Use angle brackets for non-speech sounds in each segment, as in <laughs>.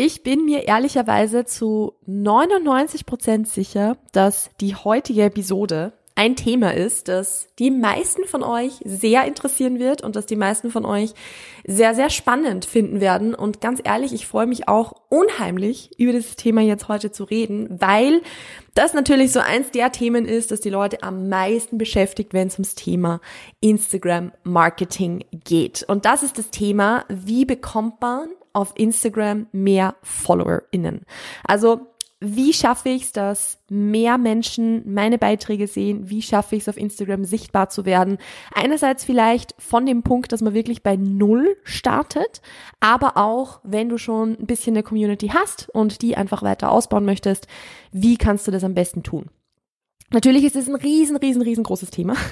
Ich bin mir ehrlicherweise zu 99 Prozent sicher, dass die heutige Episode ein Thema ist, das die meisten von euch sehr interessieren wird und das die meisten von euch sehr, sehr spannend finden werden. Und ganz ehrlich, ich freue mich auch unheimlich, über dieses Thema jetzt heute zu reden, weil das natürlich so eins der Themen ist, das die Leute am meisten beschäftigt, wenn es ums Thema Instagram Marketing geht. Und das ist das Thema, wie bekommt man auf Instagram mehr FollowerInnen. Also wie schaffe ich es, dass mehr Menschen meine Beiträge sehen? Wie schaffe ich es, auf Instagram sichtbar zu werden? Einerseits vielleicht von dem Punkt, dass man wirklich bei Null startet, aber auch, wenn du schon ein bisschen eine Community hast und die einfach weiter ausbauen möchtest, wie kannst du das am besten tun? Natürlich ist es ein riesen, riesen, riesengroßes Thema. <laughs>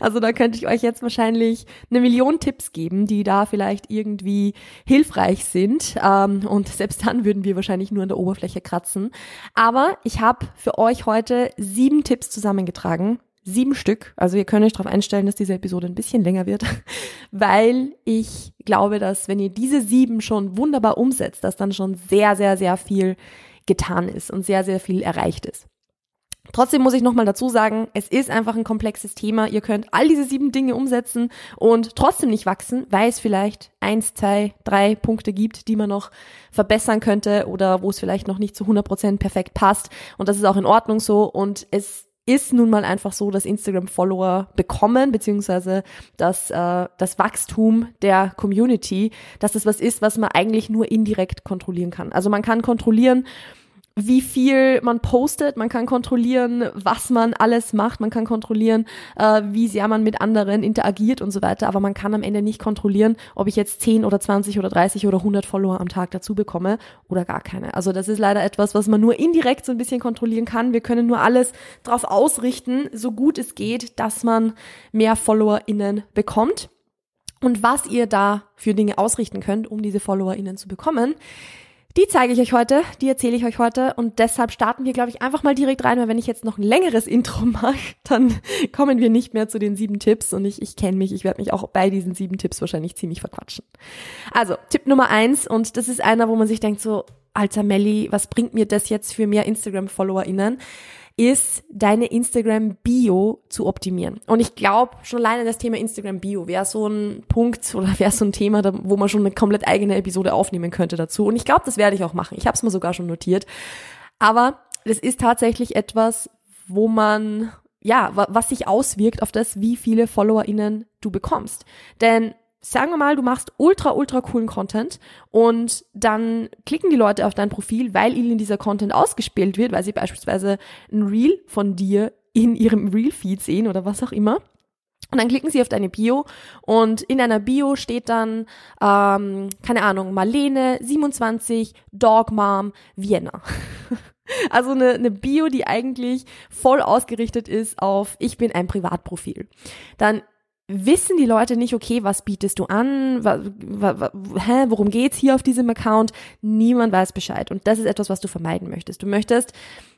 Also da könnte ich euch jetzt wahrscheinlich eine Million Tipps geben, die da vielleicht irgendwie hilfreich sind. Ähm, und selbst dann würden wir wahrscheinlich nur an der Oberfläche kratzen. Aber ich habe für euch heute sieben Tipps zusammengetragen. Sieben Stück. Also ihr könnt euch darauf einstellen, dass diese Episode ein bisschen länger wird, <laughs> weil ich glaube, dass wenn ihr diese sieben schon wunderbar umsetzt, dass dann schon sehr, sehr, sehr viel getan ist und sehr, sehr viel erreicht ist. Trotzdem muss ich nochmal dazu sagen, es ist einfach ein komplexes Thema. Ihr könnt all diese sieben Dinge umsetzen und trotzdem nicht wachsen, weil es vielleicht eins, zwei, drei Punkte gibt, die man noch verbessern könnte oder wo es vielleicht noch nicht zu 100 Prozent perfekt passt. Und das ist auch in Ordnung so. Und es ist nun mal einfach so, dass Instagram-Follower bekommen, beziehungsweise dass äh, das Wachstum der Community, dass das was ist, was man eigentlich nur indirekt kontrollieren kann. Also man kann kontrollieren, wie viel man postet, man kann kontrollieren, was man alles macht, man kann kontrollieren, äh, wie sehr man mit anderen interagiert und so weiter, aber man kann am Ende nicht kontrollieren, ob ich jetzt 10 oder 20 oder 30 oder 100 Follower am Tag dazu bekomme oder gar keine. Also das ist leider etwas, was man nur indirekt so ein bisschen kontrollieren kann. Wir können nur alles darauf ausrichten, so gut es geht, dass man mehr FollowerInnen bekommt. Und was ihr da für Dinge ausrichten könnt, um diese FollowerInnen zu bekommen, die zeige ich euch heute, die erzähle ich euch heute und deshalb starten wir, glaube ich, einfach mal direkt rein, weil wenn ich jetzt noch ein längeres Intro <laughs> mache, dann kommen wir nicht mehr zu den sieben Tipps und ich, ich kenne mich, ich werde mich auch bei diesen sieben Tipps wahrscheinlich ziemlich verquatschen. Also, Tipp Nummer eins und das ist einer, wo man sich denkt so, alter Melli, was bringt mir das jetzt für mehr Instagram-FollowerInnen? Ist, deine Instagram-Bio zu optimieren. Und ich glaube, schon alleine das Thema Instagram-Bio wäre so ein Punkt oder wäre so ein Thema, wo man schon eine komplett eigene Episode aufnehmen könnte dazu. Und ich glaube, das werde ich auch machen. Ich habe es mir sogar schon notiert. Aber das ist tatsächlich etwas, wo man ja, was sich auswirkt auf das, wie viele FollowerInnen du bekommst. Denn sagen wir mal, du machst ultra, ultra coolen Content und dann klicken die Leute auf dein Profil, weil ihnen dieser Content ausgespielt wird, weil sie beispielsweise ein Reel von dir in ihrem Reel-Feed sehen oder was auch immer. Und dann klicken sie auf deine Bio und in deiner Bio steht dann, ähm, keine Ahnung, Marlene, 27, Dog Mom, Vienna. <laughs> Also eine, eine Bio, die eigentlich voll ausgerichtet ist auf ich bin ein Privatprofil. Dann wissen die Leute nicht, okay, was bietest du an, hä, worum geht's hier auf diesem Account? Niemand weiß Bescheid. Und das ist etwas, was du vermeiden möchtest. Du möchtest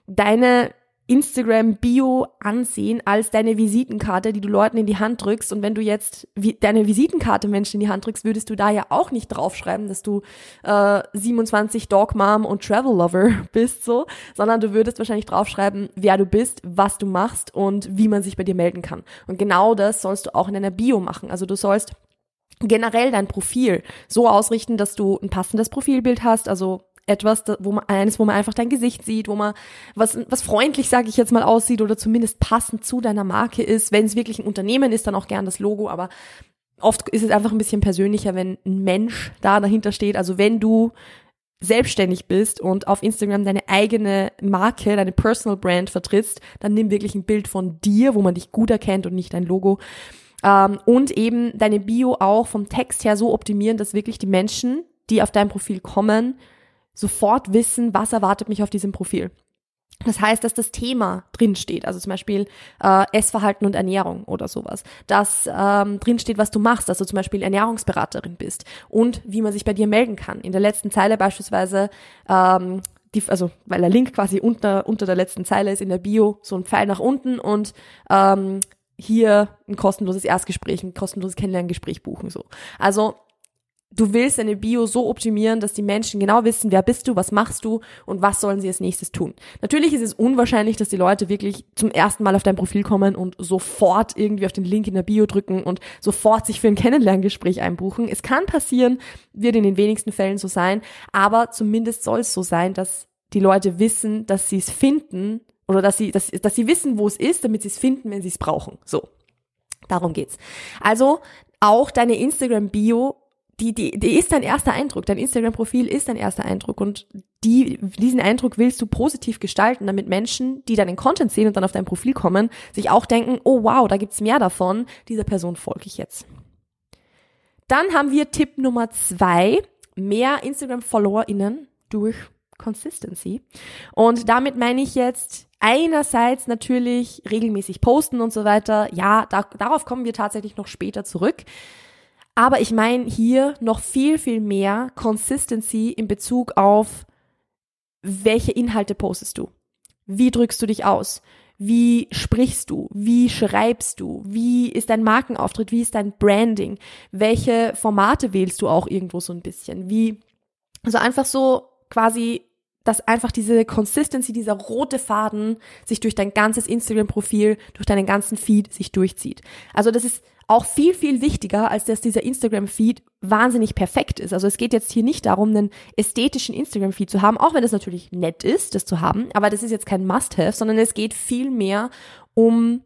deine Instagram-Bio ansehen als deine Visitenkarte, die du Leuten in die Hand drückst. Und wenn du jetzt wie, deine Visitenkarte Menschen in die Hand drückst, würdest du da ja auch nicht draufschreiben, dass du äh, 27 Dog Mom und Travel Lover <laughs> bist, so, sondern du würdest wahrscheinlich draufschreiben, wer du bist, was du machst und wie man sich bei dir melden kann. Und genau das sollst du auch in deiner Bio machen. Also du sollst generell dein Profil so ausrichten, dass du ein passendes Profilbild hast, also etwas, wo man, eines, wo man einfach dein Gesicht sieht, wo man was, was freundlich, sage ich jetzt mal, aussieht oder zumindest passend zu deiner Marke ist. Wenn es wirklich ein Unternehmen ist, dann auch gern das Logo, aber oft ist es einfach ein bisschen persönlicher, wenn ein Mensch da dahinter steht. Also wenn du selbstständig bist und auf Instagram deine eigene Marke, deine Personal Brand vertrittst, dann nimm wirklich ein Bild von dir, wo man dich gut erkennt und nicht dein Logo. Ähm, und eben deine Bio auch vom Text her so optimieren, dass wirklich die Menschen, die auf dein Profil kommen, sofort wissen, was erwartet mich auf diesem Profil. Das heißt, dass das Thema drinsteht, also zum Beispiel äh, Essverhalten und Ernährung oder sowas. Dass ähm, drinsteht, was du machst, dass du zum Beispiel Ernährungsberaterin bist und wie man sich bei dir melden kann. In der letzten Zeile beispielsweise, ähm, die, also weil der Link quasi unter, unter der letzten Zeile ist in der Bio, so ein Pfeil nach unten und ähm, hier ein kostenloses Erstgespräch, ein kostenloses Kennenlerngespräch buchen. so. Also du willst deine Bio so optimieren, dass die Menschen genau wissen, wer bist du, was machst du und was sollen sie als nächstes tun. Natürlich ist es unwahrscheinlich, dass die Leute wirklich zum ersten Mal auf dein Profil kommen und sofort irgendwie auf den Link in der Bio drücken und sofort sich für ein Kennenlerngespräch einbuchen. Es kann passieren, wird in den wenigsten Fällen so sein, aber zumindest soll es so sein, dass die Leute wissen, dass sie es finden oder dass sie, dass, dass sie wissen, wo es ist, damit sie es finden, wenn sie es brauchen. So. Darum geht's. Also auch deine Instagram-Bio die, die, die ist dein erster Eindruck. Dein Instagram-Profil ist dein erster Eindruck. Und die, diesen Eindruck willst du positiv gestalten, damit Menschen, die deinen Content sehen und dann auf dein Profil kommen, sich auch denken, oh wow, da gibt's mehr davon. Dieser Person folge ich jetzt. Dann haben wir Tipp Nummer zwei. Mehr Instagram-FollowerInnen durch Consistency. Und damit meine ich jetzt einerseits natürlich regelmäßig posten und so weiter. Ja, da, darauf kommen wir tatsächlich noch später zurück. Aber ich meine hier noch viel, viel mehr Consistency in Bezug auf, welche Inhalte postest du? Wie drückst du dich aus? Wie sprichst du? Wie schreibst du? Wie ist dein Markenauftritt? Wie ist dein Branding? Welche Formate wählst du auch irgendwo so ein bisschen? Wie, also einfach so quasi, dass einfach diese Consistency, dieser rote Faden sich durch dein ganzes Instagram-Profil, durch deinen ganzen Feed sich durchzieht. Also das ist auch viel, viel wichtiger, als dass dieser Instagram-Feed wahnsinnig perfekt ist. Also es geht jetzt hier nicht darum, einen ästhetischen Instagram-Feed zu haben, auch wenn es natürlich nett ist, das zu haben, aber das ist jetzt kein Must-Have, sondern es geht viel mehr um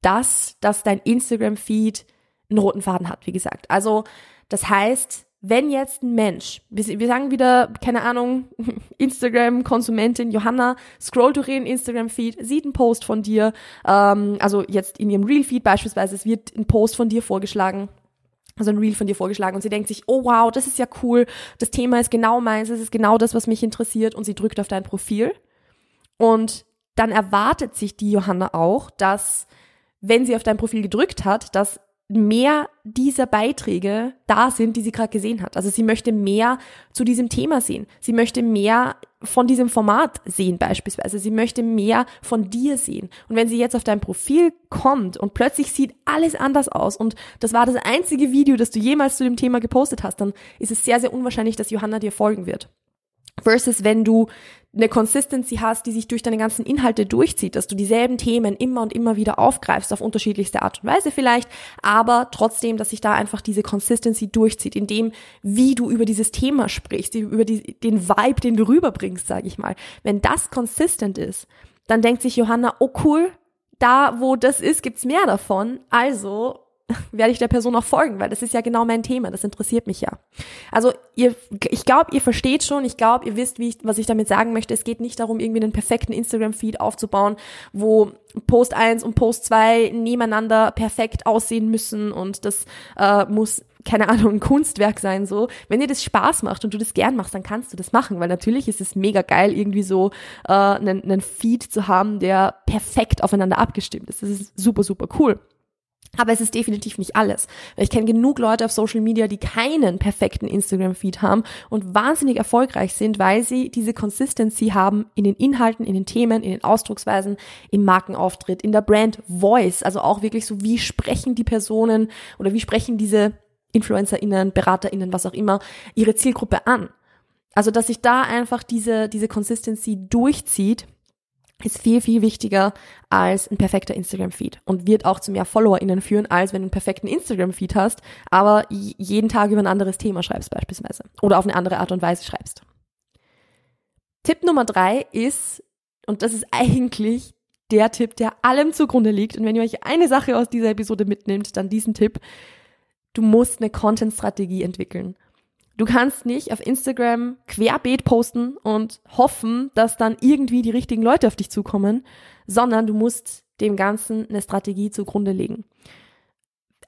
das, dass dein Instagram-Feed einen roten Faden hat, wie gesagt. Also das heißt, wenn jetzt ein Mensch, wir, sagen wieder, keine Ahnung, <laughs> Instagram-Konsumentin Johanna, scrollt durch ihren Instagram-Feed, sieht einen Post von dir, ähm, also jetzt in ihrem Real-Feed beispielsweise, es wird ein Post von dir vorgeschlagen, also ein Reel von dir vorgeschlagen und sie denkt sich, oh wow, das ist ja cool, das Thema ist genau meins, es ist genau das, was mich interessiert und sie drückt auf dein Profil. Und dann erwartet sich die Johanna auch, dass wenn sie auf dein Profil gedrückt hat, dass mehr dieser Beiträge da sind, die sie gerade gesehen hat. Also sie möchte mehr zu diesem Thema sehen. Sie möchte mehr von diesem Format sehen beispielsweise. Sie möchte mehr von dir sehen. Und wenn sie jetzt auf dein Profil kommt und plötzlich sieht alles anders aus und das war das einzige Video, das du jemals zu dem Thema gepostet hast, dann ist es sehr, sehr unwahrscheinlich, dass Johanna dir folgen wird. Versus wenn du eine Consistency hast, die sich durch deine ganzen Inhalte durchzieht, dass du dieselben Themen immer und immer wieder aufgreifst, auf unterschiedlichste Art und Weise vielleicht, aber trotzdem, dass sich da einfach diese Consistency durchzieht, in dem, wie du über dieses Thema sprichst, über die, den Vibe, den du rüberbringst, sage ich mal. Wenn das consistent ist, dann denkt sich Johanna, oh cool, da wo das ist, gibt's mehr davon, also <laughs> werde ich der Person auch folgen, weil das ist ja genau mein Thema, das interessiert mich ja. Also ihr, ich glaube, ihr versteht schon, ich glaube, ihr wisst, wie ich, was ich damit sagen möchte. Es geht nicht darum, irgendwie einen perfekten Instagram-Feed aufzubauen, wo Post 1 und Post 2 nebeneinander perfekt aussehen müssen und das äh, muss keine Ahnung, ein Kunstwerk sein, so. Wenn dir das Spaß macht und du das gern machst, dann kannst du das machen, weil natürlich ist es mega geil, irgendwie so äh, einen, einen Feed zu haben, der perfekt aufeinander abgestimmt ist. Das ist super, super cool. Aber es ist definitiv nicht alles. Ich kenne genug Leute auf Social Media, die keinen perfekten Instagram-Feed haben und wahnsinnig erfolgreich sind, weil sie diese Consistency haben in den Inhalten, in den Themen, in den Ausdrucksweisen, im Markenauftritt, in der Brand Voice. Also auch wirklich so, wie sprechen die Personen oder wie sprechen diese InfluencerInnen, BeraterInnen, was auch immer, ihre Zielgruppe an. Also, dass sich da einfach diese, diese Consistency durchzieht ist viel, viel wichtiger als ein perfekter Instagram-Feed und wird auch zu mehr FollowerInnen führen, als wenn du einen perfekten Instagram-Feed hast, aber jeden Tag über ein anderes Thema schreibst beispielsweise oder auf eine andere Art und Weise schreibst. Tipp Nummer drei ist, und das ist <laughs> eigentlich der Tipp, der allem zugrunde liegt. Und wenn ihr euch eine Sache aus dieser Episode mitnehmt, dann diesen Tipp. Du musst eine Content-Strategie entwickeln. Du kannst nicht auf Instagram querbeet posten und hoffen, dass dann irgendwie die richtigen Leute auf dich zukommen, sondern du musst dem Ganzen eine Strategie zugrunde legen.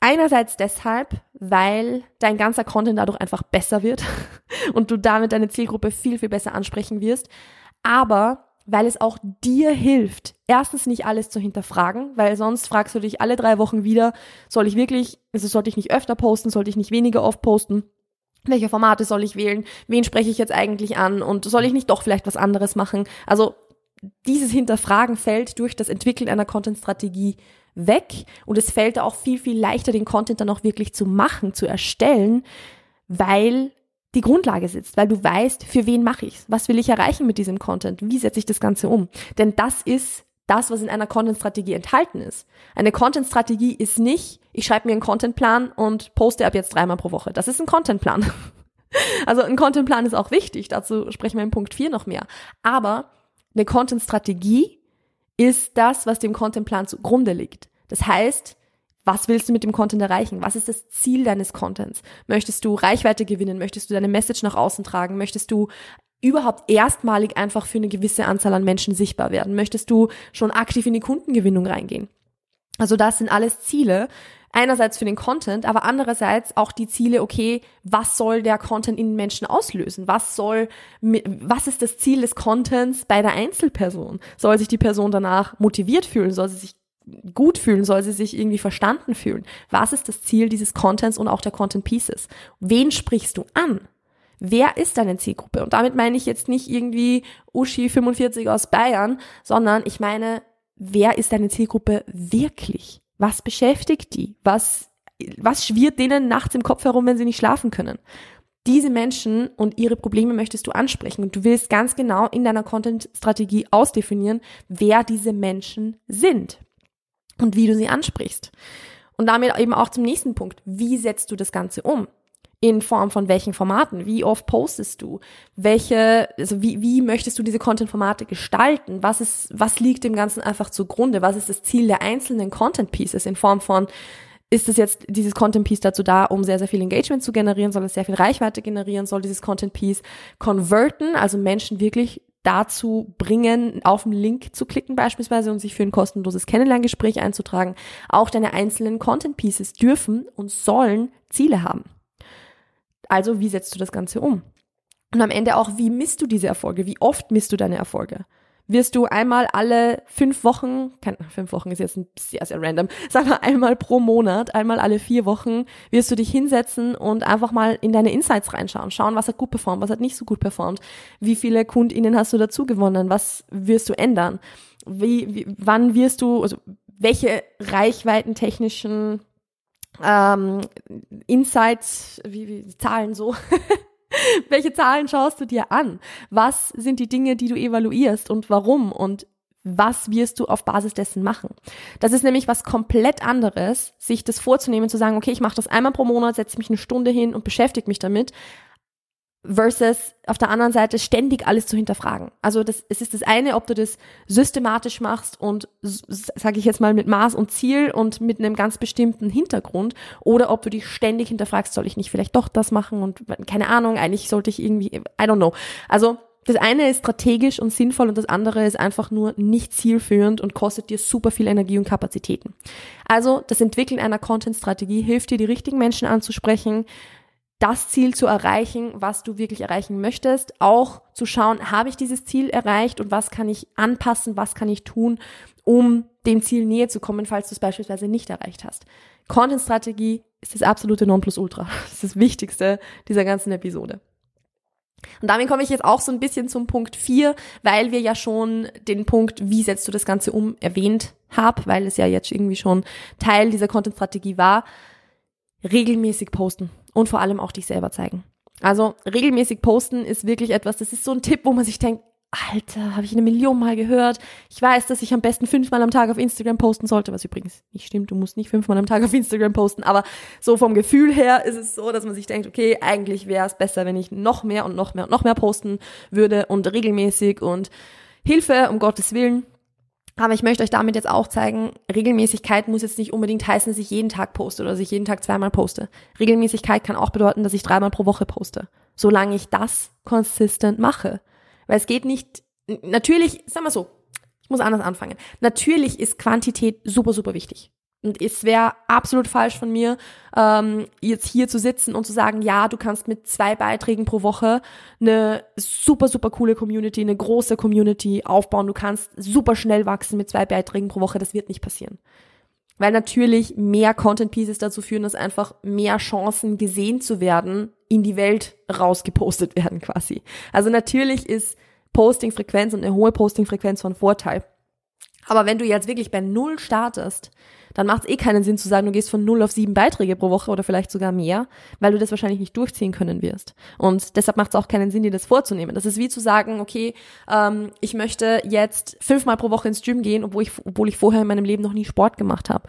Einerseits deshalb, weil dein ganzer Content dadurch einfach besser wird <laughs> und du damit deine Zielgruppe viel, viel besser ansprechen wirst, aber weil es auch dir hilft, erstens nicht alles zu hinterfragen, weil sonst fragst du dich alle drei Wochen wieder, soll ich wirklich, also sollte ich nicht öfter posten, sollte ich nicht weniger oft posten? Welche Formate soll ich wählen? Wen spreche ich jetzt eigentlich an? Und soll ich nicht doch vielleicht was anderes machen? Also dieses Hinterfragen fällt durch das Entwickeln einer Content-Strategie weg und es fällt auch viel, viel leichter, den Content dann auch wirklich zu machen, zu erstellen, weil die Grundlage sitzt, weil du weißt, für wen mache ich's, was will ich erreichen mit diesem Content, wie setze ich das Ganze um. Denn das ist das, was in einer Content-Strategie enthalten ist. Eine Content-Strategie ist nicht, ich schreibe mir einen Contentplan und poste ab jetzt dreimal pro Woche. Das ist ein Contentplan. <laughs> Also ein Contentplan ist auch wichtig, dazu sprechen wir in Punkt 4 noch mehr. Aber eine Content-Strategie ist das, was dem Contentplan zugrunde liegt. Das heißt, was willst du mit dem Content erreichen? Was ist das Ziel deines Contents? Möchtest du Reichweite gewinnen? Möchtest du deine Message nach außen tragen? Möchtest du überhaupt erstmalig einfach für eine gewisse Anzahl an Menschen sichtbar werden? Möchtest du schon aktiv in die Kundengewinnung reingehen? Also das sind alles Ziele, einerseits für den Content, aber andererseits auch die Ziele, okay, was soll der Content in Menschen auslösen? Was soll, was ist das Ziel des Contents bei der Einzelperson? Soll sich die Person danach motiviert fühlen? Soll sie sich gut fühlen? Soll sie sich irgendwie verstanden fühlen? Was ist das Ziel dieses Contents und auch der Content Pieces? Wen sprichst du an? Wer ist deine Zielgruppe? Und damit meine ich jetzt nicht irgendwie Uschi 45 aus Bayern, sondern ich meine, wer ist deine Zielgruppe wirklich? Was beschäftigt die? Was, was schwirrt denen nachts im Kopf herum, wenn sie nicht schlafen können? Diese Menschen und ihre Probleme möchtest du ansprechen und du willst ganz genau in deiner Content-Strategie ausdefinieren, wer diese Menschen sind und wie du sie ansprichst. Und damit eben auch zum nächsten Punkt. Wie setzt du das Ganze um? In Form von welchen Formaten? Wie oft postest du? Welche, also wie, wie möchtest du diese Content-Formate gestalten? Was ist, was liegt dem Ganzen einfach zugrunde? Was ist das Ziel der einzelnen Content-Pieces in Form von, ist es jetzt dieses Content-Piece dazu da, um sehr, sehr viel Engagement zu generieren? Soll es sehr viel Reichweite generieren? Soll dieses Content-Piece converten? Also Menschen wirklich dazu bringen, auf den Link zu klicken beispielsweise und sich für ein kostenloses Kennenlerngespräch einzutragen. Auch deine einzelnen Content Pieces dürfen und sollen Ziele haben. Also, wie setzt du das Ganze um? Und am Ende auch, wie misst du diese Erfolge? Wie oft misst du deine Erfolge? Wirst du einmal alle fünf Wochen, kein, fünf Wochen ist jetzt sehr, sehr random, sag mal einmal pro Monat, einmal alle vier Wochen, wirst du dich hinsetzen und einfach mal in deine Insights reinschauen, schauen, was hat gut performt, was hat nicht so gut performt, wie viele KundInnen hast du dazu gewonnen, was wirst du ändern, wie, wie wann wirst du, also welche reichweitentechnischen ähm, Insights, wie, wie Zahlen so, <laughs> welche Zahlen schaust du dir an? Was sind die Dinge, die du evaluierst und warum und was wirst du auf Basis dessen machen? Das ist nämlich was komplett anderes, sich das vorzunehmen, zu sagen, okay, ich mache das einmal pro Monat, setze mich eine Stunde hin und beschäftige mich damit, versus auf der anderen Seite ständig alles zu hinterfragen. Also das, es ist das eine, ob du das systematisch machst und, sage ich jetzt mal, mit Maß und Ziel und mit einem ganz bestimmten Hintergrund oder ob du dich ständig hinterfragst, soll ich nicht vielleicht doch das machen und keine Ahnung, eigentlich sollte ich irgendwie, I don't know. Also das eine ist strategisch und sinnvoll und das andere ist einfach nur nicht zielführend und kostet dir super viel Energie und Kapazitäten. Also das Entwickeln einer Content-Strategie hilft dir, die richtigen Menschen anzusprechen, das Ziel zu erreichen, was du wirklich erreichen möchtest. Auch zu schauen, habe ich dieses Ziel erreicht und was kann ich anpassen, was kann ich tun, um dem Ziel näher zu kommen, falls du es beispielsweise nicht erreicht hast. Content-Strategie ist das absolute Nonplusultra. <laughs> Das ist das Wichtigste dieser ganzen Episode. Und damit komme ich jetzt auch so ein bisschen zum Punkt 4, weil wir ja schon den Punkt, wie setzt du das Ganze um, erwähnt haben, weil es ja jetzt irgendwie schon Teil dieser Content-Strategie war. Regelmäßig posten und vor allem auch dich selber zeigen. Also regelmäßig posten ist wirklich etwas, das ist so ein Tipp, wo man sich denkt, Alter, habe ich eine Million Mal gehört. Ich weiß, dass ich am besten fünfmal am Tag auf Instagram posten sollte, was übrigens nicht stimmt. Du musst nicht fünfmal am Tag auf Instagram posten, aber so vom Gefühl her ist es so, dass man sich denkt, okay, eigentlich wäre es besser, wenn ich noch mehr und noch mehr und noch mehr posten würde und regelmäßig und Hilfe, um Gottes Willen. Aber ich möchte euch damit jetzt auch zeigen, Regelmäßigkeit muss jetzt nicht unbedingt heißen, dass ich jeden Tag poste oder dass ich jeden Tag zweimal poste. Regelmäßigkeit kann auch bedeuten, dass ich dreimal pro Woche poste. Solange ich das consistent mache. Weil es geht nicht, natürlich, sag mal so, ich muss anders anfangen. Natürlich ist Quantität super, super wichtig. Und es wäre absolut falsch von mir, ähm, jetzt hier zu sitzen und zu sagen, ja, du kannst mit zwei Beiträgen pro Woche eine super, super coole Community, eine große Community aufbauen. Du kannst super schnell wachsen mit zwei Beiträgen pro Woche. Das wird nicht passieren. Weil natürlich mehr Content Pieces dazu führen, dass einfach mehr Chancen gesehen zu werden, in die Welt rausgepostet werden quasi. Also natürlich ist Posting-Frequenz und eine hohe Posting-Frequenz von Vorteil. Aber wenn du jetzt wirklich bei Null startest, dann macht es eh keinen Sinn zu sagen, du gehst von null auf sieben Beiträge pro Woche oder vielleicht sogar mehr, weil du das wahrscheinlich nicht durchziehen können wirst. Und deshalb macht es auch keinen Sinn, dir das vorzunehmen. Das ist wie zu sagen, okay, ähm, ich möchte jetzt fünfmal pro Woche ins Gym gehen, obwohl ich, obwohl ich vorher in meinem Leben noch nie Sport gemacht habe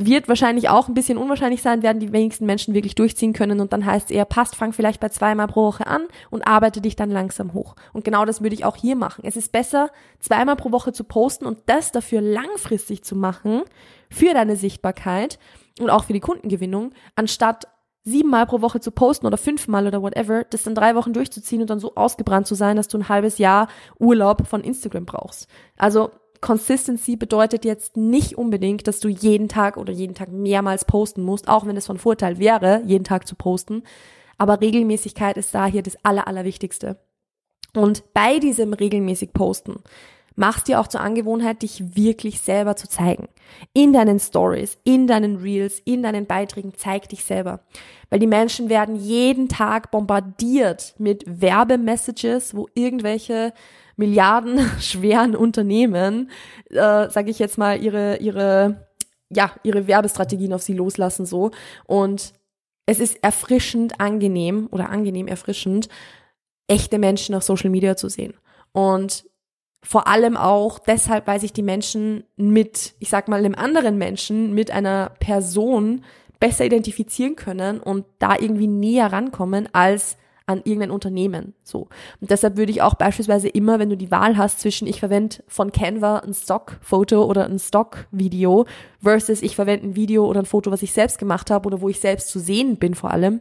wird wahrscheinlich auch ein bisschen unwahrscheinlich sein, werden die wenigsten Menschen wirklich durchziehen können und dann heißt es eher, passt, fang vielleicht bei zweimal pro Woche an und arbeite dich dann langsam hoch. Und genau das würde ich auch hier machen. Es ist besser, zweimal pro Woche zu posten und das dafür langfristig zu machen, für deine Sichtbarkeit und auch für die Kundengewinnung, anstatt siebenmal pro Woche zu posten oder fünfmal oder whatever, das dann drei Wochen durchzuziehen und dann so ausgebrannt zu sein, dass du ein halbes Jahr Urlaub von Instagram brauchst. Also Consistency bedeutet jetzt nicht unbedingt, dass du jeden Tag oder jeden Tag mehrmals posten musst, auch wenn es von Vorteil wäre, jeden Tag zu posten. Aber Regelmäßigkeit ist da hier das Aller, Allerwichtigste. Und bei diesem regelmäßig Posten machst dir auch zur Angewohnheit, dich wirklich selber zu zeigen. In deinen Stories, in deinen Reels, in deinen Beiträgen, zeig dich selber. Weil die Menschen werden jeden Tag bombardiert mit Werbemessages, wo irgendwelche Milliarden <laughs> schweren Unternehmen, äh, sage ich jetzt mal, ihre, ihre, ja, ihre Werbestrategien auf sie loslassen so. Und es ist erfrischend angenehm oder angenehm erfrischend, echte Menschen auf Social Media zu sehen. Und vor allem auch deshalb, weil sich die Menschen mit, ich sag mal, einem anderen Menschen, mit einer Person besser identifizieren können und da irgendwie näher rankommen als an irgendein Unternehmen. So. Und deshalb würde ich auch beispielsweise immer, wenn du die Wahl hast zwischen ich verwende von Canva ein Stockfoto oder ein Stockvideo versus ich verwende ein Video oder ein Foto, was ich selbst gemacht habe oder wo ich selbst zu sehen bin vor allem,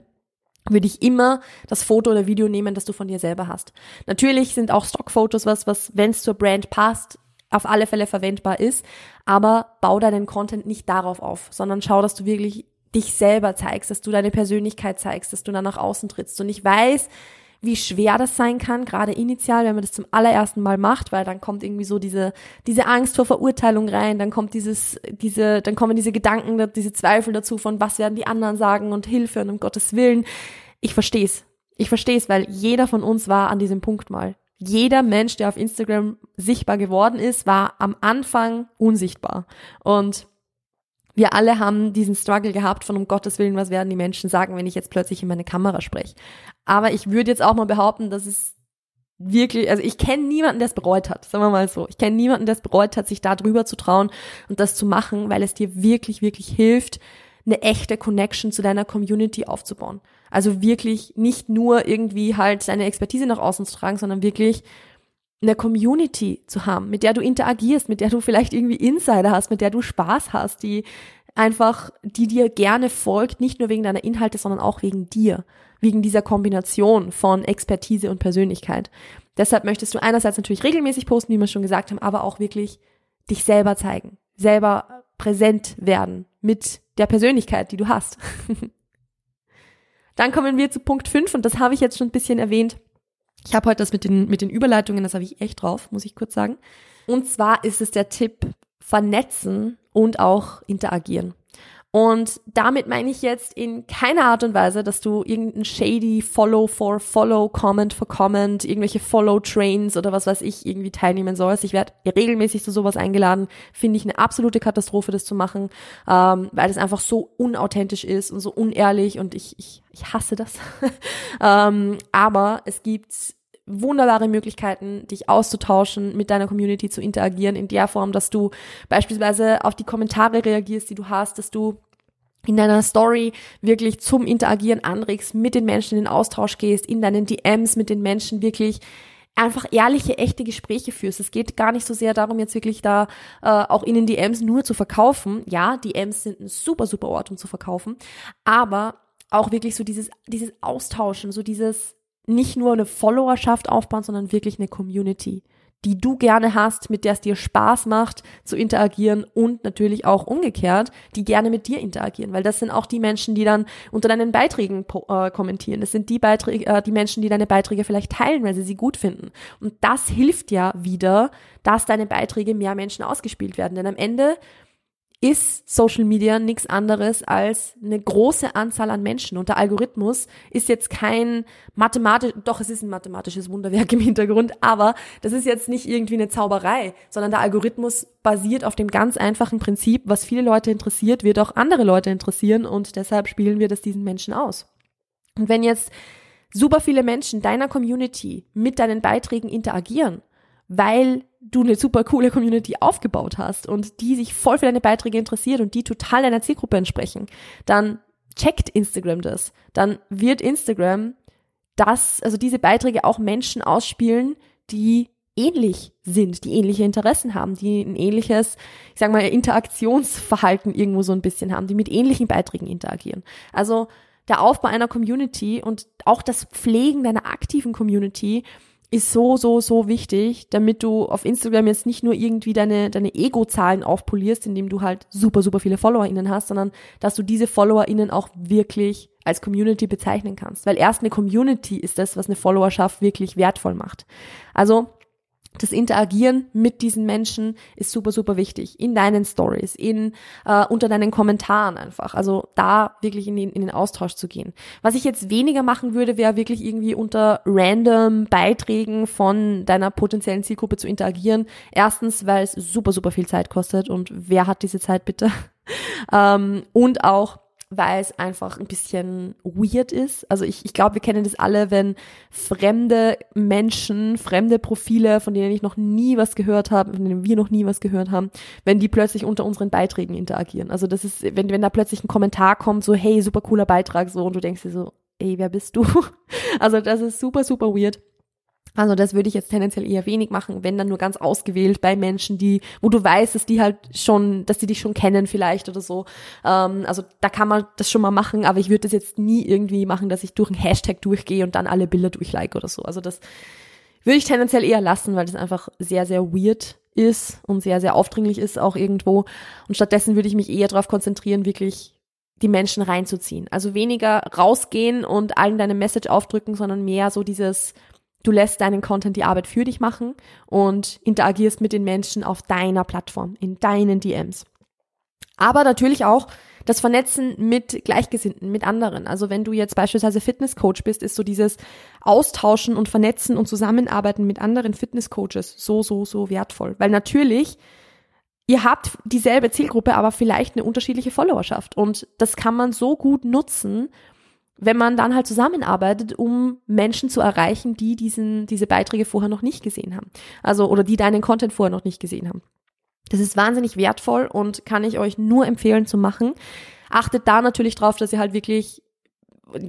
würde ich immer das Foto oder Video nehmen, das du von dir selber hast. Natürlich sind auch Stockfotos was, was, wenn es zur Brand passt, auf alle Fälle verwendbar ist, aber bau deinen Content nicht darauf auf, sondern schau, dass du wirklich dich selber zeigst, dass du deine Persönlichkeit zeigst, dass du dann nach außen trittst. Und ich weiß, wie schwer das sein kann, gerade initial, wenn man das zum allerersten Mal macht, weil dann kommt irgendwie so diese, diese Angst vor Verurteilung rein, dann kommt dieses, diese, dann kommen diese Gedanken, diese Zweifel dazu von, was werden die anderen sagen und Hilfe und um Gottes Willen. Ich versteh's. Ich versteh's, weil jeder von uns war an diesem Punkt mal. Jeder Mensch, der auf Instagram sichtbar geworden ist, war am Anfang unsichtbar. Und wir alle haben diesen Struggle gehabt von um Gottes Willen, was werden die Menschen sagen, wenn ich jetzt plötzlich in meine Kamera spreche. Aber ich würde jetzt auch mal behaupten, dass es wirklich, also ich kenne niemanden, der es bereut hat, sagen wir mal so. Ich kenne niemanden, der es bereut hat, sich da drüber zu trauen und das zu machen, weil es dir wirklich, wirklich hilft, eine echte Connection zu deiner Community aufzubauen. Also wirklich nicht nur irgendwie halt deine Expertise nach außen zu tragen, sondern wirklich eine Community zu haben, mit der du interagierst, mit der du vielleicht irgendwie Insider hast, mit der du Spaß hast, die einfach, die dir gerne folgt, nicht nur wegen deiner Inhalte, sondern auch wegen dir, wegen dieser Kombination von Expertise und Persönlichkeit. Deshalb möchtest du einerseits natürlich regelmäßig posten, wie wir schon gesagt haben, aber auch wirklich dich selber zeigen, selber präsent werden mit der Persönlichkeit, die du hast. <laughs> Dann kommen wir zu Punkt 5 und das habe ich jetzt schon ein bisschen erwähnt. Ich habe heute das mit den, mit den Überleitungen, das habe ich echt drauf, muss ich kurz sagen. Und zwar ist es der Tipp, vernetzen und auch interagieren. Und damit meine ich jetzt in keiner Art und Weise, dass du irgendein shady Follow for Follow, Comment for Comment, irgendwelche Follow Trains oder was weiß ich irgendwie teilnehmen sollst. Ich werde regelmäßig zu sowas eingeladen. Finde ich eine absolute Katastrophe, das zu machen, ähm, weil es einfach so unauthentisch ist und so unehrlich und ich, ich, ich hasse das. <laughs> ähm, aber es gibt wunderbare Möglichkeiten, dich auszutauschen, mit deiner Community zu interagieren, in der Form, dass du beispielsweise auf die Kommentare reagierst, die du hast, dass du in deiner Story wirklich zum Interagieren anregst, mit den Menschen in den Austausch gehst, in deinen DMs mit den Menschen wirklich einfach ehrliche, echte Gespräche führst. Es geht gar nicht so sehr darum, jetzt wirklich da äh, auch in den DMs nur zu verkaufen. Ja, DMs sind ein super, super Ort, um zu verkaufen. Aber auch wirklich so dieses, dieses Austauschen, so dieses nicht nur eine Followerschaft aufbauen, sondern wirklich eine Community die du gerne hast, mit der es dir Spaß macht zu interagieren und natürlich auch umgekehrt, die gerne mit dir interagieren, weil das sind auch die Menschen, die dann unter deinen Beiträgen äh, kommentieren. Das sind die Beiträge, äh, die Menschen, die deine Beiträge vielleicht teilen, weil sie sie gut finden. Und das hilft ja wieder, dass deine Beiträge mehr Menschen ausgespielt werden, denn am Ende ist Social Media nichts anderes als eine große Anzahl an Menschen. Und der Algorithmus ist jetzt kein mathematisch, doch es ist ein mathematisches Wunderwerk <laughs> im Hintergrund, aber das ist jetzt nicht irgendwie eine Zauberei, sondern der Algorithmus basiert auf dem ganz einfachen Prinzip, was viele Leute interessiert, wird auch andere Leute interessieren und deshalb spielen wir das diesen Menschen aus. Und wenn jetzt super viele Menschen deiner Community mit deinen Beiträgen interagieren, weil du eine super coole Community aufgebaut hast und die sich voll für deine Beiträge interessiert und die total deiner Zielgruppe entsprechen, dann checkt Instagram das. Dann wird Instagram das, also diese Beiträge auch Menschen ausspielen, die ähnlich sind, die ähnliche Interessen haben, die ein ähnliches, ich sag mal, Interaktionsverhalten irgendwo so ein bisschen haben, die mit ähnlichen Beiträgen interagieren. Also der Aufbau einer Community und auch das Pflegen deiner aktiven Community ist so, so, so wichtig, damit du auf Instagram jetzt nicht nur irgendwie deine, deine Ego-Zahlen aufpolierst, indem du halt super, super viele FollowerInnen hast, sondern dass du diese FollowerInnen auch wirklich als Community bezeichnen kannst. Weil erst eine Community ist das, was eine Followerschaft wirklich wertvoll macht. Also, das Interagieren mit diesen Menschen ist super, super wichtig. In deinen Stories, in, äh, unter deinen Kommentaren einfach. Also da wirklich in den, in den Austausch zu gehen. Was ich jetzt weniger machen würde, wäre wirklich irgendwie unter random Beiträgen von deiner potenziellen Zielgruppe zu interagieren. Erstens, weil es super, super viel Zeit kostet und wer hat diese Zeit bitte? <laughs> ähm, und auch, weil es einfach ein bisschen weird ist. Also ich, ich glaube, wir kennen das alle, wenn fremde Menschen, fremde Profile, von denen ich noch nie was gehört habe, von denen wir noch nie was gehört haben, wenn die plötzlich unter unseren Beiträgen interagieren. Also das ist, wenn, wenn da plötzlich ein Kommentar kommt, so, hey, super cooler Beitrag, so, und du denkst dir so, ey, wer bist du? <laughs> Also das ist super, super weird. Also das würde ich jetzt tendenziell eher wenig machen, wenn dann nur ganz ausgewählt bei Menschen, die, wo du weißt, dass die halt schon, dass die dich schon kennen vielleicht oder so. Ähm, also da kann man das schon mal machen, aber ich würde das jetzt nie irgendwie machen, dass ich durch einen Hashtag durchgehe und dann alle Bilder durchlike oder so. Also das würde ich tendenziell eher lassen, weil das einfach sehr, sehr weird ist und sehr, sehr aufdringlich ist auch irgendwo. Und stattdessen würde ich mich eher darauf konzentrieren, wirklich die Menschen reinzuziehen. Also weniger rausgehen und allen deine Message aufdrücken, sondern mehr so dieses Du lässt deinen Content die Arbeit für dich machen und interagierst mit den Menschen auf deiner Plattform, in deinen DMs. Aber natürlich auch das Vernetzen mit Gleichgesinnten, mit anderen. Also wenn du jetzt beispielsweise Fitnesscoach bist, ist so dieses Austauschen und Vernetzen und Zusammenarbeiten mit anderen Fitnesscoaches so, so, so wertvoll. Weil natürlich, ihr habt dieselbe Zielgruppe, aber vielleicht eine unterschiedliche Followerschaft. Und das kann man so gut nutzen, wenn man dann halt zusammenarbeitet, um Menschen zu erreichen, die diesen, diese Beiträge vorher noch nicht gesehen haben. Also, oder die deinen Content vorher noch nicht gesehen haben. Das ist wahnsinnig wertvoll und kann ich euch nur empfehlen zu machen. Achtet da natürlich drauf, dass ihr halt wirklich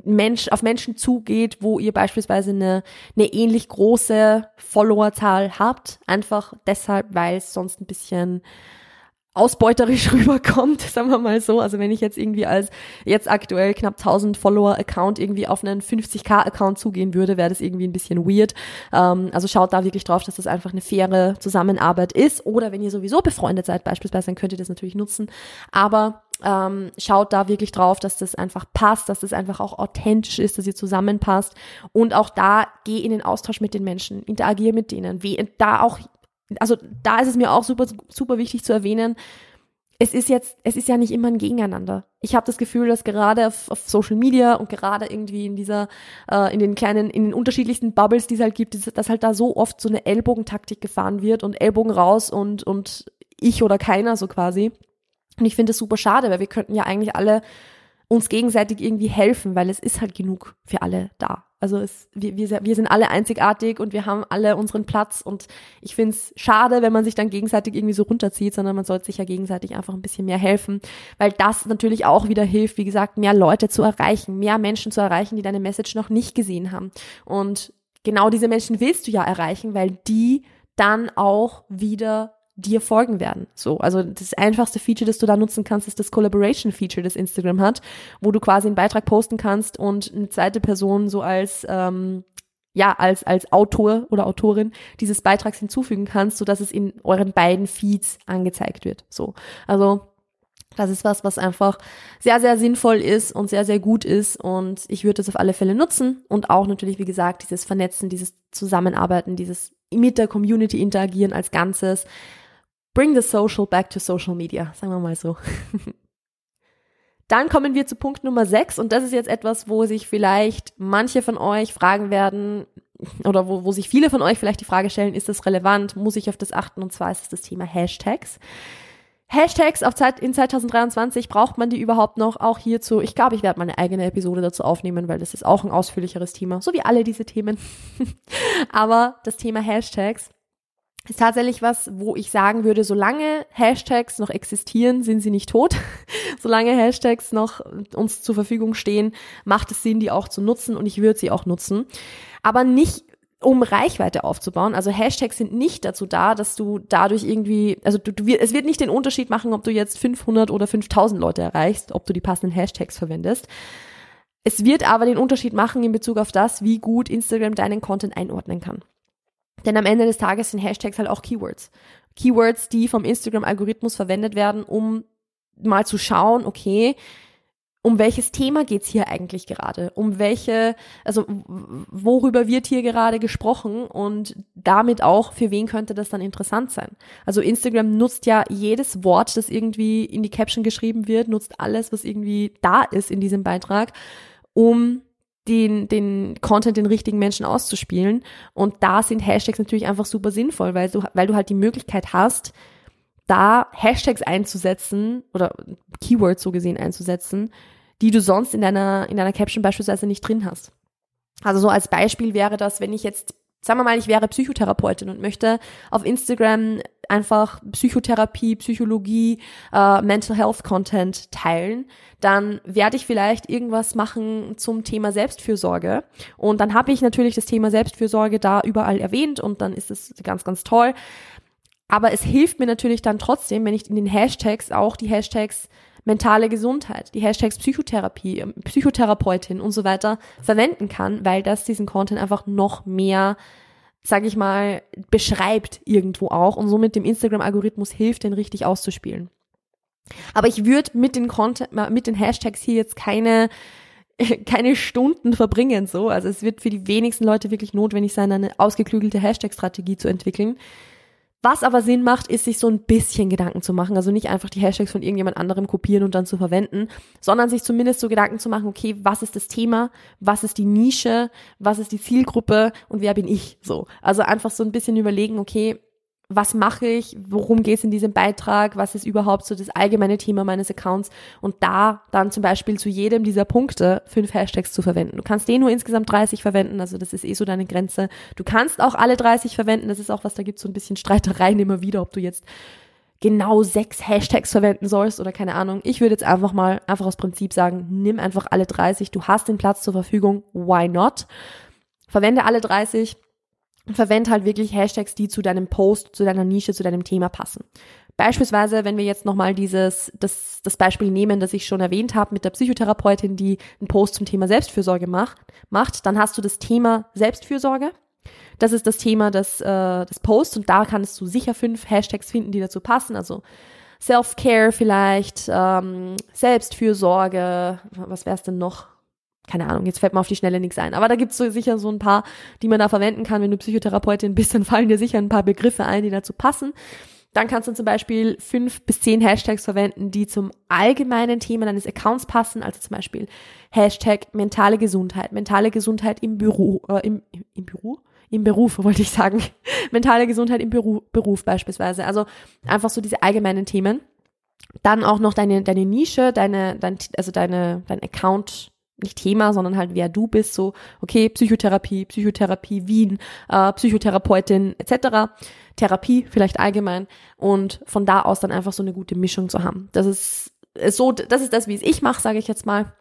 Mensch, auf Menschen zugeht, wo ihr beispielsweise eine, eine ähnlich große Followerzahl habt. Einfach deshalb, weil es sonst ein bisschen ausbeuterisch <laughs> rüberkommt, sagen wir mal so. Also wenn ich jetzt irgendwie als jetzt aktuell knapp 1000 Follower Account irgendwie auf einen 50k Account zugehen würde, wäre das irgendwie ein bisschen weird. Ähm, also schaut da wirklich drauf, dass das einfach eine faire Zusammenarbeit ist. Oder wenn ihr sowieso befreundet seid beispielsweise, dann könnt ihr das natürlich nutzen. Aber ähm, schaut da wirklich drauf, dass das einfach passt, dass das einfach auch authentisch ist, dass ihr zusammenpasst. Und auch da geh in den Austausch mit den Menschen, interagier mit denen. Wie, da auch also da ist es mir auch super, super wichtig zu erwähnen, es ist jetzt, es ist ja nicht immer ein Gegeneinander. Ich habe das Gefühl, dass gerade auf, auf, Social Media und gerade irgendwie in dieser, äh, in den kleinen, in den unterschiedlichsten Bubbles, die es halt gibt, dass halt da so oft so eine Ellbogentaktik gefahren wird und Ellbogen raus und, und ich oder keiner so quasi. Und ich finde das super schade, weil wir könnten ja eigentlich alle uns gegenseitig irgendwie helfen, weil es ist halt genug für alle da. Also es, wir, wir, wir sind alle einzigartig und wir haben alle unseren Platz und ich finde es schade, wenn man sich dann gegenseitig irgendwie so runterzieht, sondern man sollte sich ja gegenseitig einfach ein bisschen mehr helfen, weil das natürlich auch wieder hilft, wie gesagt, mehr Leute zu erreichen, mehr Menschen zu erreichen, die deine Message noch nicht gesehen haben. Und genau diese Menschen willst du ja erreichen, weil die dann auch wieder dir folgen werden. So, also das einfachste Feature, das du da nutzen kannst, ist das Collaboration Feature, das Instagram hat, wo du quasi einen Beitrag posten kannst und eine zweite Person so als ähm, ja als als Autor oder Autorin dieses Beitrags hinzufügen kannst, so dass es in euren beiden Feeds angezeigt wird. So, also das ist was, was einfach sehr, sehr sinnvoll ist und sehr, sehr gut ist. Und ich würde das auf alle Fälle nutzen. Und auch natürlich, wie gesagt, dieses Vernetzen, dieses Zusammenarbeiten, dieses mit der Community interagieren als Ganzes. Bring the social back to social media, sagen wir mal so. Dann kommen wir zu Punkt Nummer 6 und das ist jetzt etwas, wo sich vielleicht manche von euch fragen werden oder wo, wo sich viele von euch vielleicht die Frage stellen, ist das relevant, muss ich auf das achten und zwar ist es das Thema Hashtags. Hashtags auf Zeit, in 2023 braucht man die überhaupt noch? Auch hierzu, ich glaube, ich werde mal eine eigene Episode dazu aufnehmen, weil das ist auch ein ausführlicheres Thema, so wie alle diese Themen. <laughs> Aber das Thema Hashtags ist tatsächlich was, wo ich sagen würde, solange Hashtags noch existieren, sind sie nicht tot. <laughs> solange Hashtags noch uns zur Verfügung stehen, macht es Sinn, die auch zu nutzen und ich würde sie auch nutzen. Aber nicht um Reichweite aufzubauen. Also Hashtags sind nicht dazu da, dass du dadurch irgendwie, also du, du, es wird nicht den Unterschied machen, ob du jetzt 500 oder 5000 Leute erreichst, ob du die passenden Hashtags verwendest. Es wird aber den Unterschied machen in Bezug auf das, wie gut Instagram deinen Content einordnen kann. Denn am Ende des Tages sind Hashtags halt auch Keywords. Keywords, die vom Instagram-Algorithmus verwendet werden, um mal zu schauen, okay, um welches Thema geht's hier eigentlich gerade? Um welche, also worüber wird hier gerade gesprochen und damit auch, für wen könnte das dann interessant sein? Also Instagram nutzt ja jedes Wort, das irgendwie in die Caption geschrieben wird, nutzt alles, was irgendwie da ist in diesem Beitrag, um den, den Content den richtigen Menschen auszuspielen. Und da sind Hashtags natürlich einfach super sinnvoll, weil du, weil du halt die Möglichkeit hast, da Hashtags einzusetzen oder Keywords so gesehen einzusetzen, die du sonst in deiner, in deiner Caption beispielsweise nicht drin hast. Also so als Beispiel wäre das, wenn ich jetzt, sagen wir mal, ich wäre Psychotherapeutin und möchte auf Instagram einfach Psychotherapie, Psychologie, äh, Mental Health Content teilen, dann werde ich vielleicht irgendwas machen zum Thema Selbstfürsorge. Und dann habe ich natürlich das Thema Selbstfürsorge da überall erwähnt und dann ist es ganz, ganz toll. Aber es hilft mir natürlich dann trotzdem, wenn ich in den Hashtags auch die Hashtags mentale Gesundheit, die Hashtags Psychotherapie, Psychotherapeutin und so weiter verwenden kann, weil das diesen Content einfach noch mehr sage ich mal, beschreibt irgendwo auch und somit dem Instagram-Algorithmus hilft, den richtig auszuspielen. Aber ich würde mit den Content, mit den Hashtags hier jetzt keine <laughs> keine Stunden verbringen so. Also es wird für die wenigsten Leute wirklich notwendig sein, eine ausgeklügelte Hashtag-Strategie zu entwickeln. Was aber Sinn macht, ist sich so ein bisschen Gedanken zu machen. Also nicht einfach die Hashtags von irgendjemand anderem kopieren und dann zu verwenden, sondern sich zumindest so Gedanken zu machen, okay, was ist das Thema? Was ist die Nische? Was ist die Zielgruppe? Und wer bin ich? So. Also einfach so ein bisschen überlegen, okay, was mache ich, worum geht es in diesem Beitrag, was ist überhaupt so das allgemeine Thema meines Accounts und da dann zum Beispiel zu jedem dieser Punkte fünf Hashtags zu verwenden. Du kannst den nur insgesamt 30 verwenden, also das ist eh so deine Grenze. Du kannst auch alle 30 verwenden, das ist auch was, da gibt so ein bisschen Streitereien immer wieder, ob du jetzt genau sechs Hashtags verwenden sollst oder keine Ahnung. Ich würde jetzt einfach mal, einfach aus Prinzip sagen, nimm einfach alle 30, du hast den Platz zur Verfügung, why not? Verwende alle 30 verwende halt wirklich Hashtags, die zu deinem Post, zu deiner Nische, zu deinem Thema passen. Beispielsweise, wenn wir jetzt nochmal dieses, das, das Beispiel nehmen, das ich schon erwähnt habe mit der Psychotherapeutin, die einen Post zum Thema Selbstfürsorge macht, macht, dann hast du das Thema Selbstfürsorge. Das ist das Thema des, äh, des Posts und da kannst du sicher fünf Hashtags finden, die dazu passen. Also Self-Care vielleicht, ähm, Selbstfürsorge, was wär's denn noch? Keine Ahnung, jetzt fällt mir auf die Schnelle nichts ein. Aber da gibt's so sicher so ein paar, die man da verwenden kann. Wenn du Psychotherapeutin bist, <laughs> dann fallen dir sicher ein paar Begriffe ein, die dazu passen. Dann kannst du zum Beispiel fünf bis zehn Hashtags verwenden, die zum allgemeinen Thema deines Accounts passen. Also zum Beispiel Hashtag mentale Gesundheit, mentale Gesundheit im Büro, äh, im, im Büro? Im Beruf, <laughs> wollte ich sagen. mentale Gesundheit im Beruf, Beruf beispielsweise. Also einfach so diese allgemeinen Themen. Dann auch noch deine, deine Nische, deine, dein, also deine, dein Account nicht Thema, sondern halt wer du bist, so, okay, Psychotherapie, Psychotherapie Wien, äh, Psychotherapeutin etc., Therapie vielleicht allgemein und von da aus dann einfach so eine gute Mischung zu haben. Das ist, so, das ist das, wie es ich mache, sage ich jetzt mal.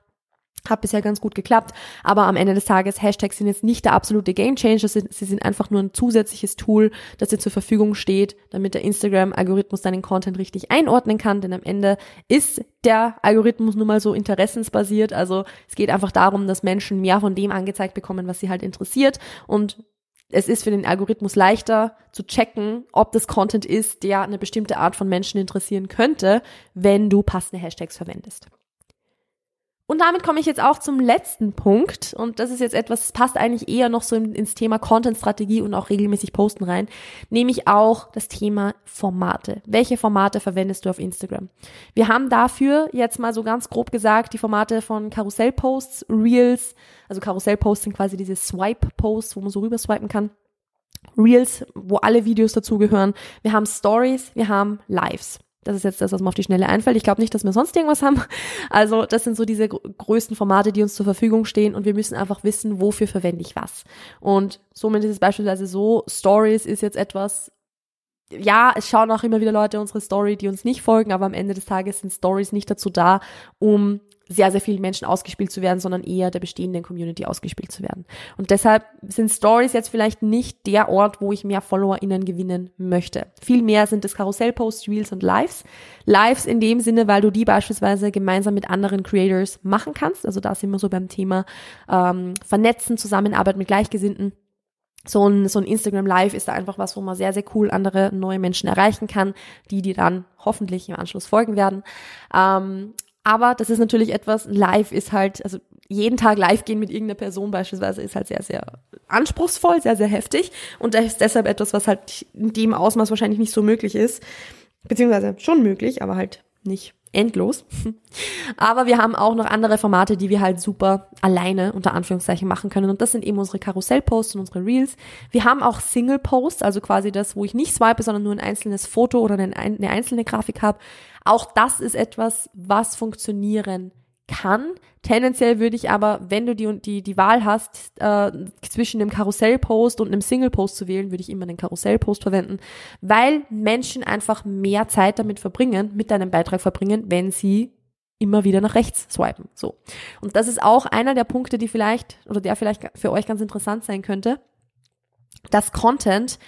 Hat bisher ganz gut geklappt, aber am Ende des Tages, Hashtags sind jetzt nicht der absolute Gamechanger, sie sind einfach nur ein zusätzliches Tool, das dir zur Verfügung steht, damit der Instagram-Algorithmus deinen Content richtig einordnen kann, denn am Ende ist der Algorithmus nun mal so interessensbasiert, also es geht einfach darum, dass Menschen mehr von dem angezeigt bekommen, was sie halt interessiert. Und es ist für den Algorithmus leichter zu checken, ob das Content ist, der eine bestimmte Art von Menschen interessieren könnte, wenn du passende Hashtags verwendest. Und damit komme ich jetzt auch zum letzten Punkt. Und das ist jetzt etwas, das passt eigentlich eher noch so ins Thema Content-Strategie und auch regelmäßig posten rein. Nämlich auch das Thema Formate. Welche Formate verwendest du auf Instagram? Wir haben dafür jetzt mal so ganz grob gesagt, die Formate von Karussell-Posts, Reels, also Karussell-Posts sind quasi diese Swipe-Posts, wo man so rüber swipen kann. Reels, wo alle Videos dazugehören. Wir haben Stories, wir haben Lives. Das ist jetzt das, was mir auf die Schnelle einfällt. Ich glaube nicht, dass wir sonst irgendwas haben. Also das sind so diese größten Formate, die uns zur Verfügung stehen und wir müssen einfach wissen, wofür verwende ich was. Und somit ist es beispielsweise so, Stories ist jetzt etwas, ja, es schauen auch immer wieder Leute unsere Story, die uns nicht folgen, aber am Ende des Tages sind Stories nicht dazu da, um sehr, sehr vielen Menschen ausgespielt zu werden, sondern eher der bestehenden Community ausgespielt zu werden. Und deshalb sind Stories jetzt vielleicht nicht der Ort, wo ich mehr FollowerInnen gewinnen möchte. Vielmehr sind es Karussellposts, Reels und Lives. Lives in dem Sinne, weil du die beispielsweise gemeinsam mit anderen Creators machen kannst. Also da sind wir so beim Thema ähm, Vernetzen, Zusammenarbeit mit Gleichgesinnten so ein, so ein Instagram Live ist da einfach was, wo man sehr, sehr cool andere neue Menschen erreichen kann, die die dann hoffentlich im Anschluss folgen werden. Ähm, aber das ist natürlich etwas, live ist halt, also jeden Tag live gehen mit irgendeiner Person beispielsweise ist halt sehr, sehr anspruchsvoll, sehr, sehr heftig. Und das ist deshalb etwas, was halt in dem Ausmaß wahrscheinlich nicht so möglich ist. Beziehungsweise schon möglich, aber halt nicht endlos. <laughs> Aber wir haben auch noch andere Formate, die wir halt super alleine unter Anführungszeichen machen können. Und das sind eben unsere Karussellposts und unsere Reels. Wir haben auch Single-Posts, also quasi das, wo ich nicht swipe, sondern nur ein einzelnes Foto oder eine, einzelne Grafik habe. Auch das ist etwas, was funktionieren kann. Tendenziell würde ich aber, wenn du die, die, die Wahl hast, äh, zwischen einem Karussellpost und einem Single-Post zu wählen, würde ich immer den Karussellpost verwenden, weil Menschen einfach mehr Zeit damit verbringen, mit deinem Beitrag verbringen, wenn sie immer wieder nach rechts swipen. So. Und das ist auch einer der Punkte, die vielleicht, oder der vielleicht für euch ganz interessant sein könnte, dass Content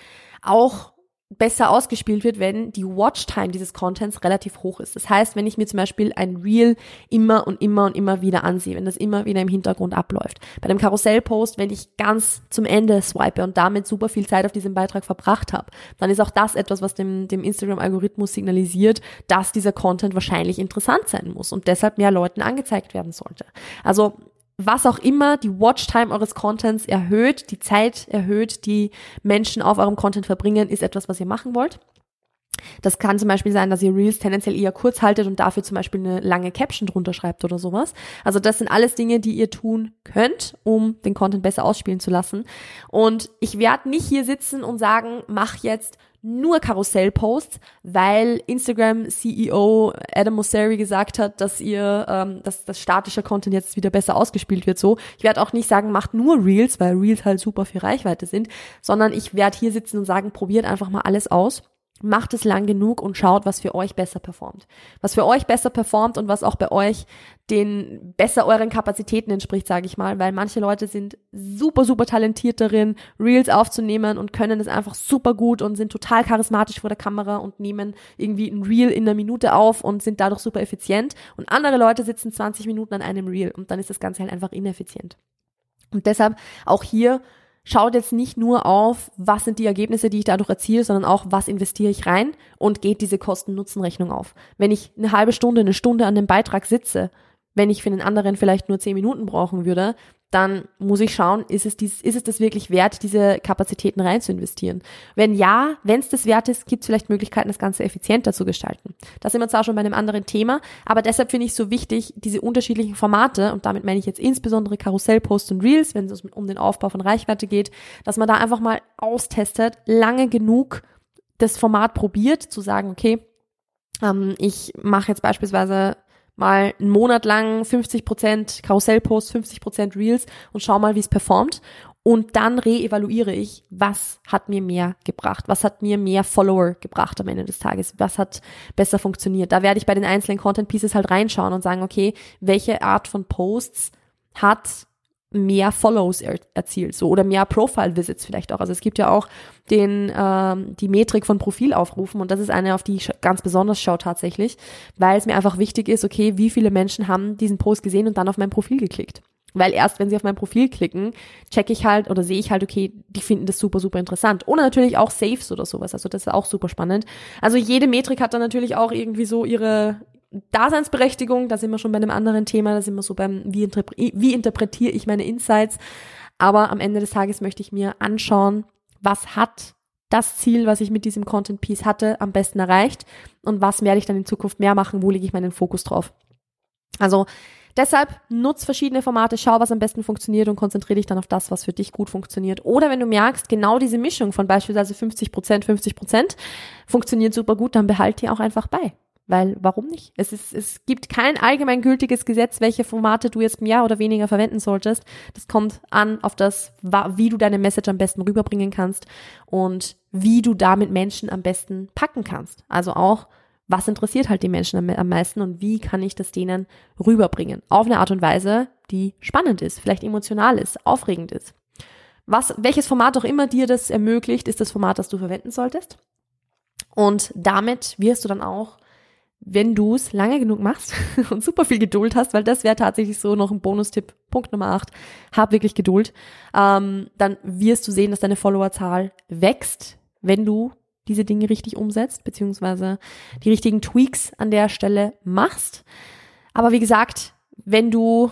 auch besser ausgespielt wird, wenn die Watchtime dieses Contents relativ hoch ist. Das heißt, wenn ich mir zum Beispiel ein Reel immer und immer und immer wieder ansehe, wenn das immer wieder im Hintergrund abläuft. Bei dem Karussellpost, wenn ich ganz zum Ende swipe und damit super viel Zeit auf diesem Beitrag verbracht habe, dann ist auch das etwas, was dem, dem Instagram-Algorithmus signalisiert, dass dieser Content wahrscheinlich interessant sein muss und deshalb mehr Leuten angezeigt werden sollte. Also was auch immer die Watchtime eures Contents erhöht, die Zeit erhöht, die Menschen auf eurem Content verbringen, ist etwas, was ihr machen wollt. Das kann zum Beispiel sein, dass ihr Reels tendenziell eher kurz haltet und dafür zum Beispiel eine lange Caption drunter schreibt oder sowas. Also das sind alles Dinge, die ihr tun könnt, um den Content besser ausspielen zu lassen. Und ich werde nicht hier sitzen und sagen, mach jetzt nur Karussellposts, weil Instagram CEO Adam Mosseri gesagt hat, dass ihr, ähm, dass das statische Content jetzt wieder besser ausgespielt wird. So, ich werde auch nicht sagen, macht nur Reels, weil Reels halt super viel Reichweite sind, sondern ich werde hier sitzen und sagen, probiert einfach mal alles aus macht es lang genug und schaut, was für euch besser performt. Was für euch besser performt und was auch bei euch den besser euren Kapazitäten entspricht, sage ich mal, weil manche Leute sind super, super talentiert darin, Reels aufzunehmen und können es einfach super gut und sind total charismatisch vor der Kamera und nehmen irgendwie ein Reel in einer Minute auf und sind dadurch super effizient. Und andere Leute sitzen 20 Minuten an einem Reel und dann ist das Ganze halt einfach ineffizient. Und deshalb auch hier schaut jetzt nicht nur auf, was sind die Ergebnisse, die ich dadurch erziele, sondern auch, was investiere ich rein und geht diese Kosten-Nutzen-Rechnung auf. Wenn ich eine halbe Stunde, eine Stunde an dem Beitrag sitze, wenn ich für den anderen vielleicht nur zehn Minuten brauchen würde, dann muss ich schauen, ist es, dies, ist es das wirklich wert, diese Kapazitäten rein zu investieren? Wenn ja, wenn es das wert ist, gibt es vielleicht Möglichkeiten, das Ganze effizienter zu gestalten. Da sind wir zwar schon bei einem anderen Thema, aber deshalb finde ich es so wichtig, diese unterschiedlichen Formate, und damit meine ich jetzt insbesondere Karussellposts und Reels, wenn es um den Aufbau von Reichweite geht, dass man da einfach mal austestet, lange genug das Format probiert, zu sagen, okay, ähm, ich mache jetzt beispielsweise mal einen Monat lang 50% Karussellpost, 50% Reels und schau mal, wie es performt. Und dann reevaluiere ich, was hat mir mehr gebracht, was hat mir mehr Follower gebracht am Ende des Tages, was hat besser funktioniert. Da werde ich bei den einzelnen Content Pieces halt reinschauen und sagen, okay, welche Art von Posts hat mehr Follows er erzielt, so oder mehr Profile Visits vielleicht auch. Also es gibt ja auch den ähm, die Metrik von Profilaufrufen und das ist eine, auf die ich ganz besonders schaue tatsächlich, weil es mir einfach wichtig ist, okay, wie viele Menschen haben diesen Post gesehen und dann auf mein Profil geklickt. Weil erst wenn sie auf mein Profil klicken, checke ich halt oder sehe ich halt, okay, die finden das super, super interessant. Oder natürlich auch Saves oder sowas. Also das ist auch super spannend. Also jede Metrik hat dann natürlich auch irgendwie so ihre, Daseinsberechtigung, da sind wir schon bei einem anderen Thema, da sind wir so beim, wie, interpre wie interpretiere ich meine Insights. Aber am Ende des Tages möchte ich mir anschauen, was hat das Ziel, was ich mit diesem Content Piece hatte, am besten erreicht und was werde ich dann in Zukunft mehr machen, wo lege ich meinen Fokus drauf. Also deshalb nutz verschiedene Formate, schau, was am besten funktioniert und konzentriere dich dann auf das, was für dich gut funktioniert. Oder wenn du merkst, genau diese Mischung von beispielsweise 50 Prozent, 50 Prozent funktioniert super gut, dann behalt die auch einfach bei. Weil warum nicht? Es, ist, es gibt kein allgemeingültiges Gesetz, welche Formate du jetzt mehr oder weniger verwenden solltest. Das kommt an auf das, wie du deine Message am besten rüberbringen kannst und wie du damit Menschen am besten packen kannst. Also auch, was interessiert halt die Menschen am, meisten und wie kann ich das denen rüberbringen? Auf eine Art und Weise, die spannend ist, vielleicht emotional ist, aufregend ist. Was, welches Format auch immer dir das ermöglicht, ist das Format, das du verwenden solltest. Und damit wirst du dann auch wenn du es lange genug machst <laughs> und super viel Geduld hast, weil das wäre tatsächlich so noch ein Bonustipp, Punkt Nummer 8, hab wirklich Geduld, ähm, dann wirst du sehen, dass deine Followerzahl wächst, wenn du diese Dinge richtig umsetzt, beziehungsweise die richtigen Tweaks an der Stelle machst. Aber wie gesagt, wenn du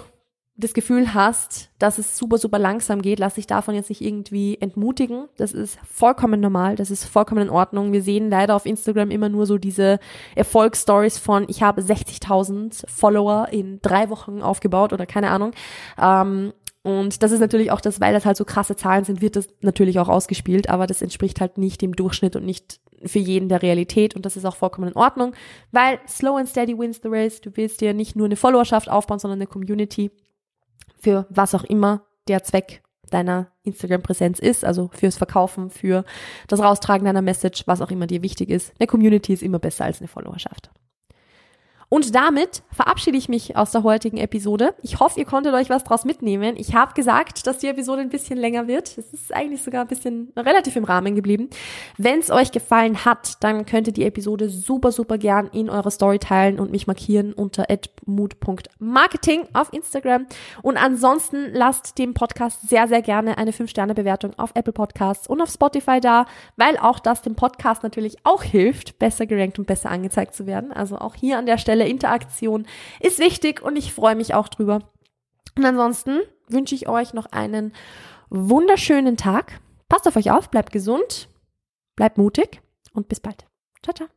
das Gefühl hast, dass es super, super langsam geht, lass dich davon jetzt nicht irgendwie entmutigen. Das ist vollkommen normal, das ist vollkommen in Ordnung. Wir sehen leider auf Instagram immer nur so diese Erfolgsstories von, ich habe 60.000 Follower in drei Wochen aufgebaut oder keine Ahnung. Ähm, und das ist natürlich auch das, weil das halt so krasse Zahlen sind, wird das natürlich auch ausgespielt, aber das entspricht halt nicht dem Durchschnitt und nicht für jeden der Realität und das ist auch vollkommen in Ordnung, weil slow and steady wins the race. Du willst dir nicht nur eine Followerschaft aufbauen, sondern eine Community für was auch immer der Zweck deiner Instagram-Präsenz ist, also fürs Verkaufen, für das Raustragen deiner Message, was auch immer dir wichtig ist. Eine Community ist immer besser als eine Followerschaft. Und damit verabschiede ich mich aus der heutigen Episode. Ich hoffe, ihr konntet euch was draus mitnehmen. Ich habe gesagt, dass die Episode ein bisschen länger wird. Es ist eigentlich sogar ein bisschen relativ im Rahmen geblieben. Wenn es euch gefallen hat, dann könnt ihr die Episode super, super gern in eurer Story teilen und mich markieren unter mood.marketing auf Instagram. Und ansonsten lasst dem Podcast sehr, sehr gerne eine 5-Sterne-Bewertung auf Apple Podcasts und auf Spotify da, weil auch das dem Podcast natürlich auch hilft, besser gerankt und besser angezeigt zu werden. Also auch hier an der Stelle visuelle Interaktion ist wichtig und ich freue mich auch drüber. Und ansonsten wünsche ich euch noch einen wunderschönen Tag. Passt auf euch auf, bleibt gesund, bleibt mutig und bis bald. Ciao, ciao.